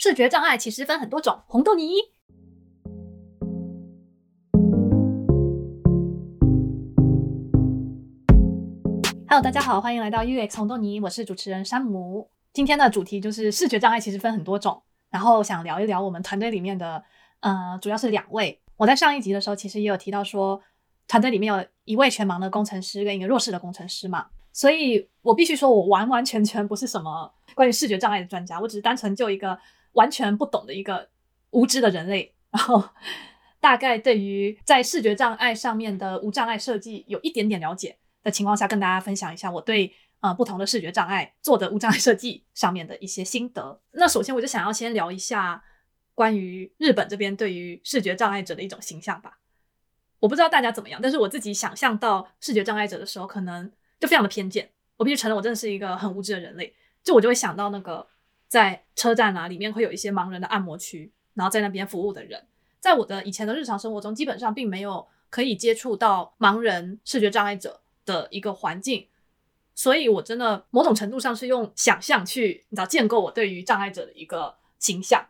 视觉障碍其实分很多种，红豆泥。Hello，大家好，欢迎来到 UX 红豆泥，我是主持人山姆。今天的主题就是视觉障碍其实分很多种，然后想聊一聊我们团队里面的，呃，主要是两位。我在上一集的时候其实也有提到说，团队里面有一位全盲的工程师跟一个弱势的工程师嘛，所以我必须说我完完全全不是什么关于视觉障碍的专家，我只是单纯就一个。完全不懂的一个无知的人类，然后大概对于在视觉障碍上面的无障碍设计有一点点了解的情况下，跟大家分享一下我对呃不同的视觉障碍做的无障碍设计上面的一些心得。那首先我就想要先聊一下关于日本这边对于视觉障碍者的一种形象吧。我不知道大家怎么样，但是我自己想象到视觉障碍者的时候，可能就非常的偏见。我必须承认，我真的是一个很无知的人类，就我就会想到那个。在车站啊，里面会有一些盲人的按摩区，然后在那边服务的人，在我的以前的日常生活中，基本上并没有可以接触到盲人视觉障碍者的一个环境，所以我真的某种程度上是用想象去，你知道，建构我对于障碍者的一个形象。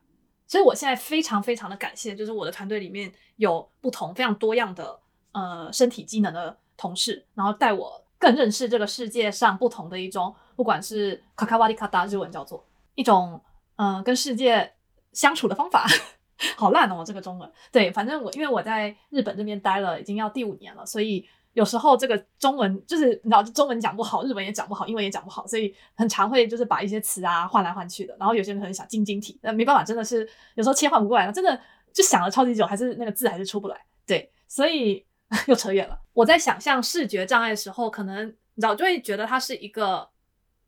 所以我现在非常非常的感谢，就是我的团队里面有不同非常多样的呃身体机能的同事，然后带我更认识这个世界上不同的一种，不管是卡卡瓦里卡达日文叫做。一种嗯、跟世界相处的方法，好烂哦！这个中文对，反正我因为我在日本这边待了已经要第五年了，所以有时候这个中文就是你知道，中文讲不好，日文也讲不好，英文也讲不好，所以很常会就是把一些词啊换来换去的。然后有些人可能想晶晶体，那没办法，真的是有时候切换不过来了，真的就想了超级久，还是那个字还是出不来。对，所以 又扯远了。我在想象视觉障碍的时候，可能你知道就会觉得它是一个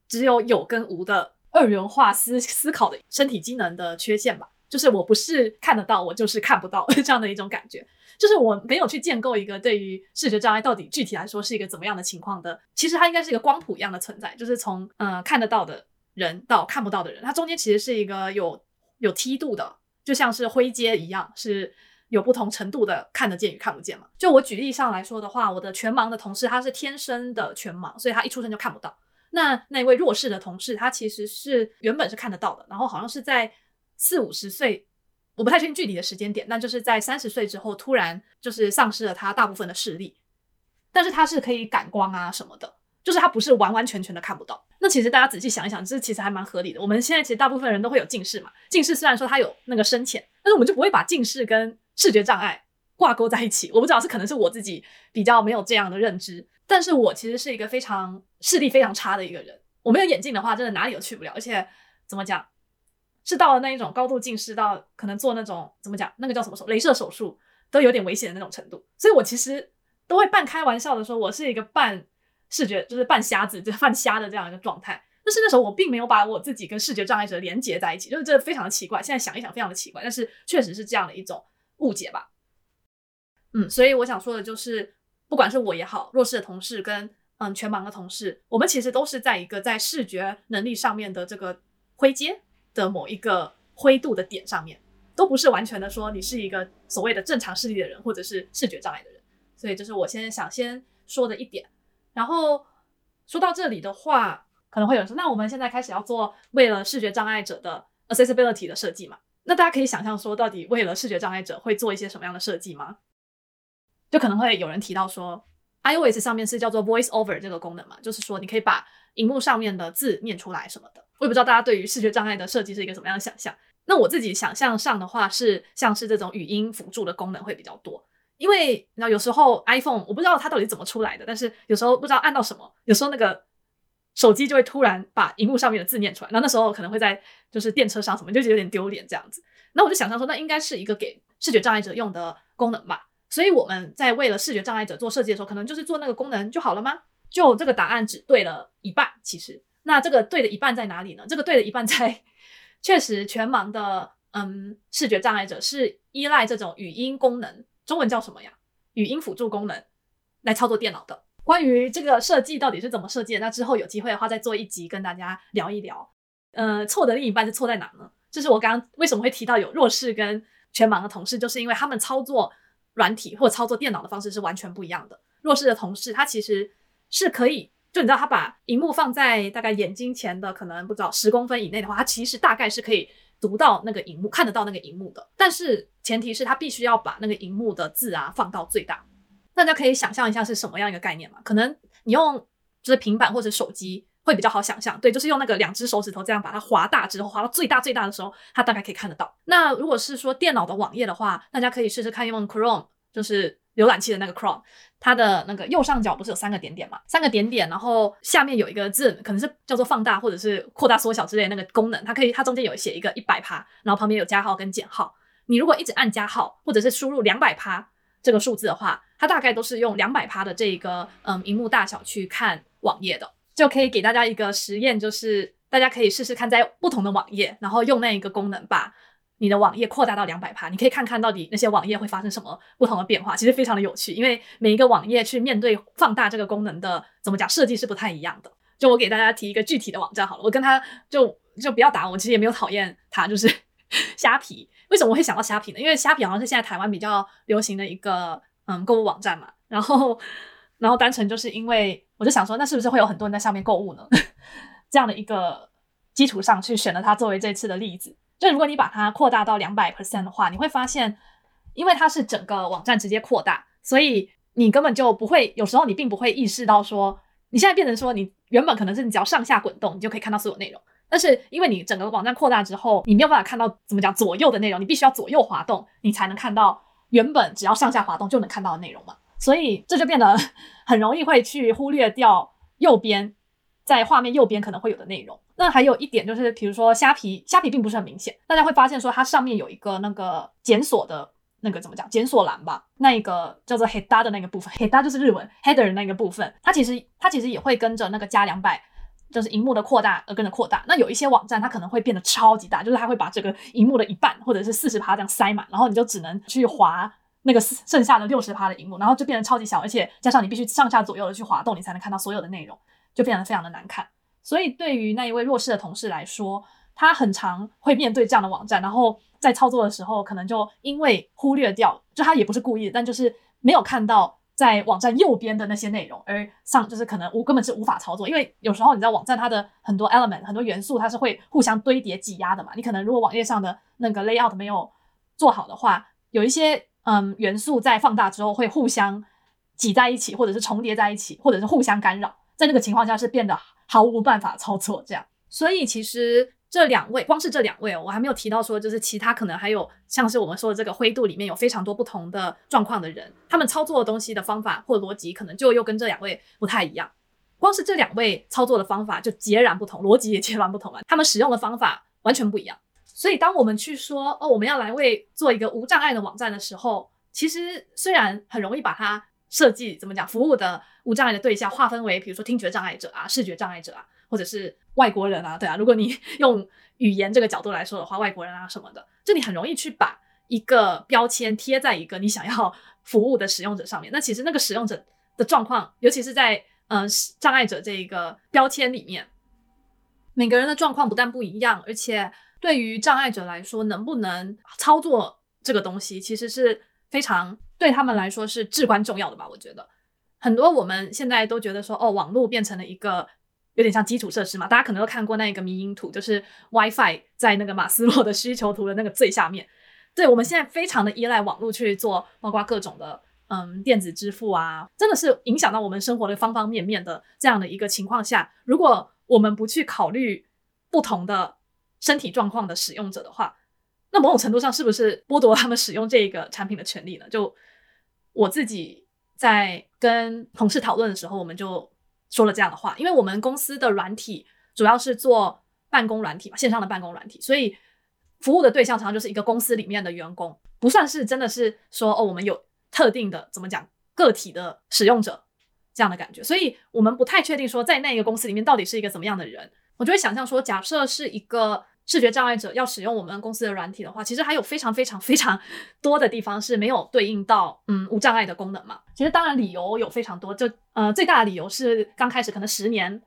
只有有跟无的。二元化思思考的身体机能的缺陷吧，就是我不是看得到，我就是看不到 这样的一种感觉，就是我没有去建构一个对于视觉障碍到底具体来说是一个怎么样的情况的。其实它应该是一个光谱一样的存在，就是从呃看得到的人到看不到的人，它中间其实是一个有有梯度的，就像是灰阶一样，是有不同程度的看得见与看不见嘛。就我举例上来说的话，我的全盲的同事他是天生的全盲，所以他一出生就看不到。那那位弱势的同事，他其实是原本是看得到的，然后好像是在四五十岁，我不太确定具体的时间点，但就是在三十岁之后，突然就是丧失了他大部分的视力，但是他是可以感光啊什么的，就是他不是完完全全的看不到。那其实大家仔细想一想，这其实还蛮合理的。我们现在其实大部分人都会有近视嘛，近视虽然说它有那个深浅，但是我们就不会把近视跟视觉障碍挂钩在一起。我不知道是可能是我自己比较没有这样的认知。但是我其实是一个非常视力非常差的一个人，我没有眼镜的话，真的哪里都去不了。而且怎么讲，是到了那一种高度近视到可能做那种怎么讲，那个叫什么手，镭射手术都有点危险的那种程度。所以我其实都会半开玩笑的说，我是一个半视觉就是半瞎子，就半瞎的这样一个状态。但是那时候我并没有把我自己跟视觉障碍者连接在一起，就是这非常的奇怪。现在想一想，非常的奇怪，但是确实是这样的一种误解吧。嗯，所以我想说的就是。不管是我也好，弱势的同事跟嗯全盲的同事，我们其实都是在一个在视觉能力上面的这个灰阶的某一个灰度的点上面，都不是完全的说你是一个所谓的正常视力的人，或者是视觉障碍的人。所以这是我先想先说的一点。然后说到这里的话，可能会有人说，那我们现在开始要做为了视觉障碍者的 accessibility 的设计嘛？那大家可以想象说，到底为了视觉障碍者会做一些什么样的设计吗？就可能会有人提到说，iOS 上面是叫做 Voice Over 这个功能嘛，就是说你可以把荧幕上面的字念出来什么的。我也不知道大家对于视觉障碍的设计是一个什么样的想象。那我自己想象上的话是像是这种语音辅助的功能会比较多，因为你知道有时候 iPhone 我不知道它到底怎么出来的，但是有时候不知道按到什么，有时候那个手机就会突然把荧幕上面的字念出来，那那时候可能会在就是电车上什么就觉得有点丢脸这样子。那我就想象说，那应该是一个给视觉障碍者用的功能吧。所以我们在为了视觉障碍者做设计的时候，可能就是做那个功能就好了吗？就这个答案只对了一半，其实。那这个对的一半在哪里呢？这个对的一半在，确实全盲的嗯视觉障碍者是依赖这种语音功能，中文叫什么呀？语音辅助功能来操作电脑的。关于这个设计到底是怎么设计的，那之后有机会的话再做一集跟大家聊一聊。呃，错的另一半是错在哪呢？就是我刚刚为什么会提到有弱视跟全盲的同事，就是因为他们操作。软体或操作电脑的方式是完全不一样的。弱势的同事，他其实是可以，就你知道，他把荧幕放在大概眼睛前的可能不知道十公分以内的话，他其实大概是可以读到那个荧幕，看得到那个荧幕的。但是前提是他必须要把那个荧幕的字啊放到最大。大家可以想象一下是什么样一个概念嘛？可能你用就是平板或者手机会比较好想象。对，就是用那个两只手指头这样把它划大之后，划到最大最大的时候，它大概可以看得到。那如果是说电脑的网页的话，大家可以试试看用 Chrome，就是。浏览器的那个 Chrome，它的那个右上角不是有三个点点嘛？三个点点，然后下面有一个字，可能是叫做放大或者是扩大、缩小之类的那个功能，它可以，它中间有写一个一百趴，然后旁边有加号跟减号。你如果一直按加号，或者是输入两百趴这个数字的话，它大概都是用两百趴的这个嗯荧幕大小去看网页的，就可以给大家一个实验，就是大家可以试试看在不同的网页，然后用那一个功能把。你的网页扩大到两百趴，你可以看看到底那些网页会发生什么不同的变化，其实非常的有趣，因为每一个网页去面对放大这个功能的怎么讲设计是不太一样的。就我给大家提一个具体的网站好了，我跟他就就不要打我，其实也没有讨厌他，就是 虾皮。为什么我会想到虾皮呢？因为虾皮好像是现在台湾比较流行的一个嗯购物网站嘛。然后然后单纯就是因为我就想说，那是不是会有很多人在上面购物呢？这样的一个基础上去选了它作为这次的例子。就如果你把它扩大到两百 percent 的话，你会发现，因为它是整个网站直接扩大，所以你根本就不会，有时候你并不会意识到说，你现在变成说，你原本可能是你只要上下滚动，你就可以看到所有内容，但是因为你整个网站扩大之后，你没有办法看到怎么讲左右的内容，你必须要左右滑动，你才能看到原本只要上下滑动就能看到的内容嘛，所以这就变得 很容易会去忽略掉右边，在画面右边可能会有的内容。那还有一点就是，比如说虾皮，虾皮并不是很明显，大家会发现说它上面有一个那个检索的那个怎么讲，检索栏吧，那一个叫做 header 的那个部分，header 就是日文 header 的那个部分，它其实它其实也会跟着那个加两百，就是荧幕的扩大而跟着扩大。那有一些网站它可能会变得超级大，就是它会把这个荧幕的一半或者是四十趴这样塞满，然后你就只能去滑那个剩下的六十趴的荧幕，然后就变得超级小，而且加上你必须上下左右的去滑动，你才能看到所有的内容，就变得非常的难看。所以，对于那一位弱势的同事来说，他很常会面对这样的网站，然后在操作的时候，可能就因为忽略掉，就他也不是故意的，但就是没有看到在网站右边的那些内容，而上就是可能无根本是无法操作，因为有时候你知道网站它的很多 element 很多元素它是会互相堆叠挤压的嘛，你可能如果网页上的那个 layout 没有做好的话，有一些嗯元素在放大之后会互相挤在一起，或者是重叠在一起，或者是互相干扰，在那个情况下是变得。毫无办法操作，这样，所以其实这两位，光是这两位哦，我还没有提到说，就是其他可能还有像是我们说的这个灰度里面有非常多不同的状况的人，他们操作的东西的方法或逻辑可能就又跟这两位不太一样。光是这两位操作的方法就截然不同，逻辑也截然不同了，他们使用的方法完全不一样。所以当我们去说哦，我们要来为做一个无障碍的网站的时候，其实虽然很容易把它。设计怎么讲？服务的无障碍的对象划分为，比如说听觉障碍者啊、视觉障碍者啊，或者是外国人啊，对啊。如果你 用语言这个角度来说的话，外国人啊什么的，就你很容易去把一个标签贴在一个你想要 服务的使用者上面。那其实那个使用者的状况，尤其是在嗯、呃、障碍者这一个标签里面，每个人的状况不但不一样，而且对于障碍者来说，能不能操作这个东西，其实是非常。对他们来说是至关重要的吧？我觉得很多我们现在都觉得说，哦，网络变成了一个有点像基础设施嘛。大家可能都看过那一个迷因图，就是 WiFi 在那个马斯洛的需求图的那个最下面。对，我们现在非常的依赖网络去做，包括各种的嗯电子支付啊，真的是影响到我们生活的方方面面的这样的一个情况下，如果我们不去考虑不同的身体状况的使用者的话，那某种程度上是不是剥夺他们使用这个产品的权利呢？就我自己在跟同事讨论的时候，我们就说了这样的话，因为我们公司的软体主要是做办公软体嘛，线上的办公软体，所以服务的对象常常就是一个公司里面的员工，不算是真的是说哦，我们有特定的怎么讲个体的使用者这样的感觉，所以我们不太确定说在那个公司里面到底是一个怎么样的人。我就会想象说，假设是一个。视觉障碍者要使用我们公司的软体的话，其实还有非常非常非常 多的地方是没有对应到嗯无障碍的功能嘛。其实当然理由有非常多，就呃最大的理由是刚开始可能十年，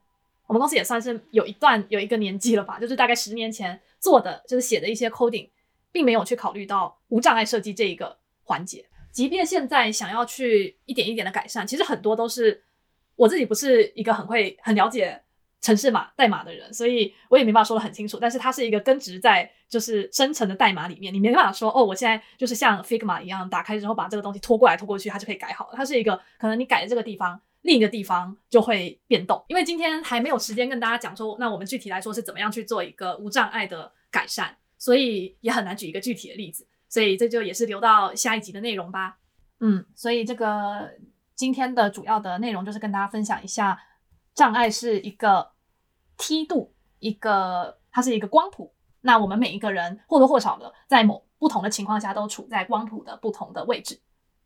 我们公司也算是有一段有一个年纪了吧，就是大概十年前做的就是写的一些 coding，并没有去考虑到无障碍设计这一个环节。即便现在想要去一点一点的改善，其实很多都是我自己不是一个很会很了解。城市码代码的人，所以我也没办法说得很清楚。但是它是一个根植在就是生成的代码里面，你没办法说哦，我现在就是像 Figma 一样打开之后把这个东西拖过来拖过去，它就可以改好了。它是一个可能你改的这个地方，另一个地方就会变动。因为今天还没有时间跟大家讲说，那我们具体来说是怎么样去做一个无障碍的改善，所以也很难举一个具体的例子。所以这就也是留到下一集的内容吧。嗯，所以这个今天的主要的内容就是跟大家分享一下，障碍是一个梯度，一个它是一个光谱。那我们每一个人或多或少的在某不同的情况下都处在光谱的不同的位置。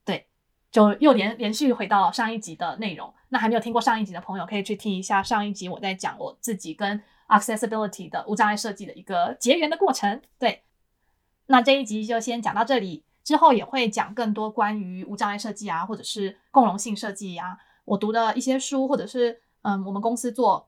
对，就又连连续回到上一集的内容。那还没有听过上一集的朋友可以去听一下上一集，我在讲我自己跟 accessibility 的无障碍设计的一个结缘的过程。对。那这一集就先讲到这里，之后也会讲更多关于无障碍设计啊，或者是共融性设计呀，我读的一些书，或者是嗯，我们公司做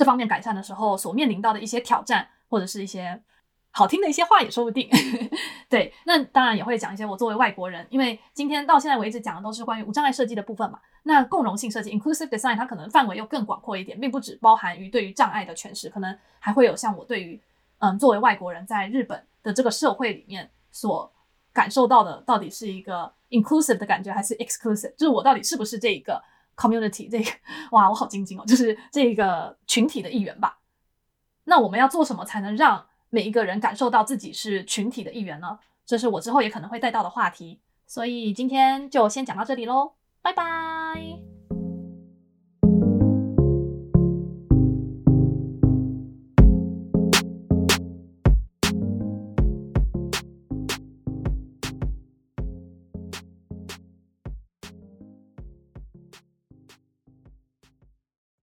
这方面改善的时候所面临到的一些挑战，或者是一些好听的一些话也说不定。对，那当然也会讲一些我作为外国人，因为今天到现在为止讲的都是关于无障碍设计的部分嘛。那共融性设计 （inclusive design） 它可能范围又更广阔一点，并不只包含于对于障碍的诠释，可能还会有像我对于嗯，作为外国人在日本。的这个社会里面所感受到的，到底是一个 inclusive 的感觉，还是 exclusive？就是我到底是不是这一个 community？这个哇，我好晶晶哦，就是这个群体的一员吧？那我们要做什么才能让每一个人感受到自己是群体的一员呢？这是我之后也可能会带到的话题。所以今天就先讲到这里喽，拜拜。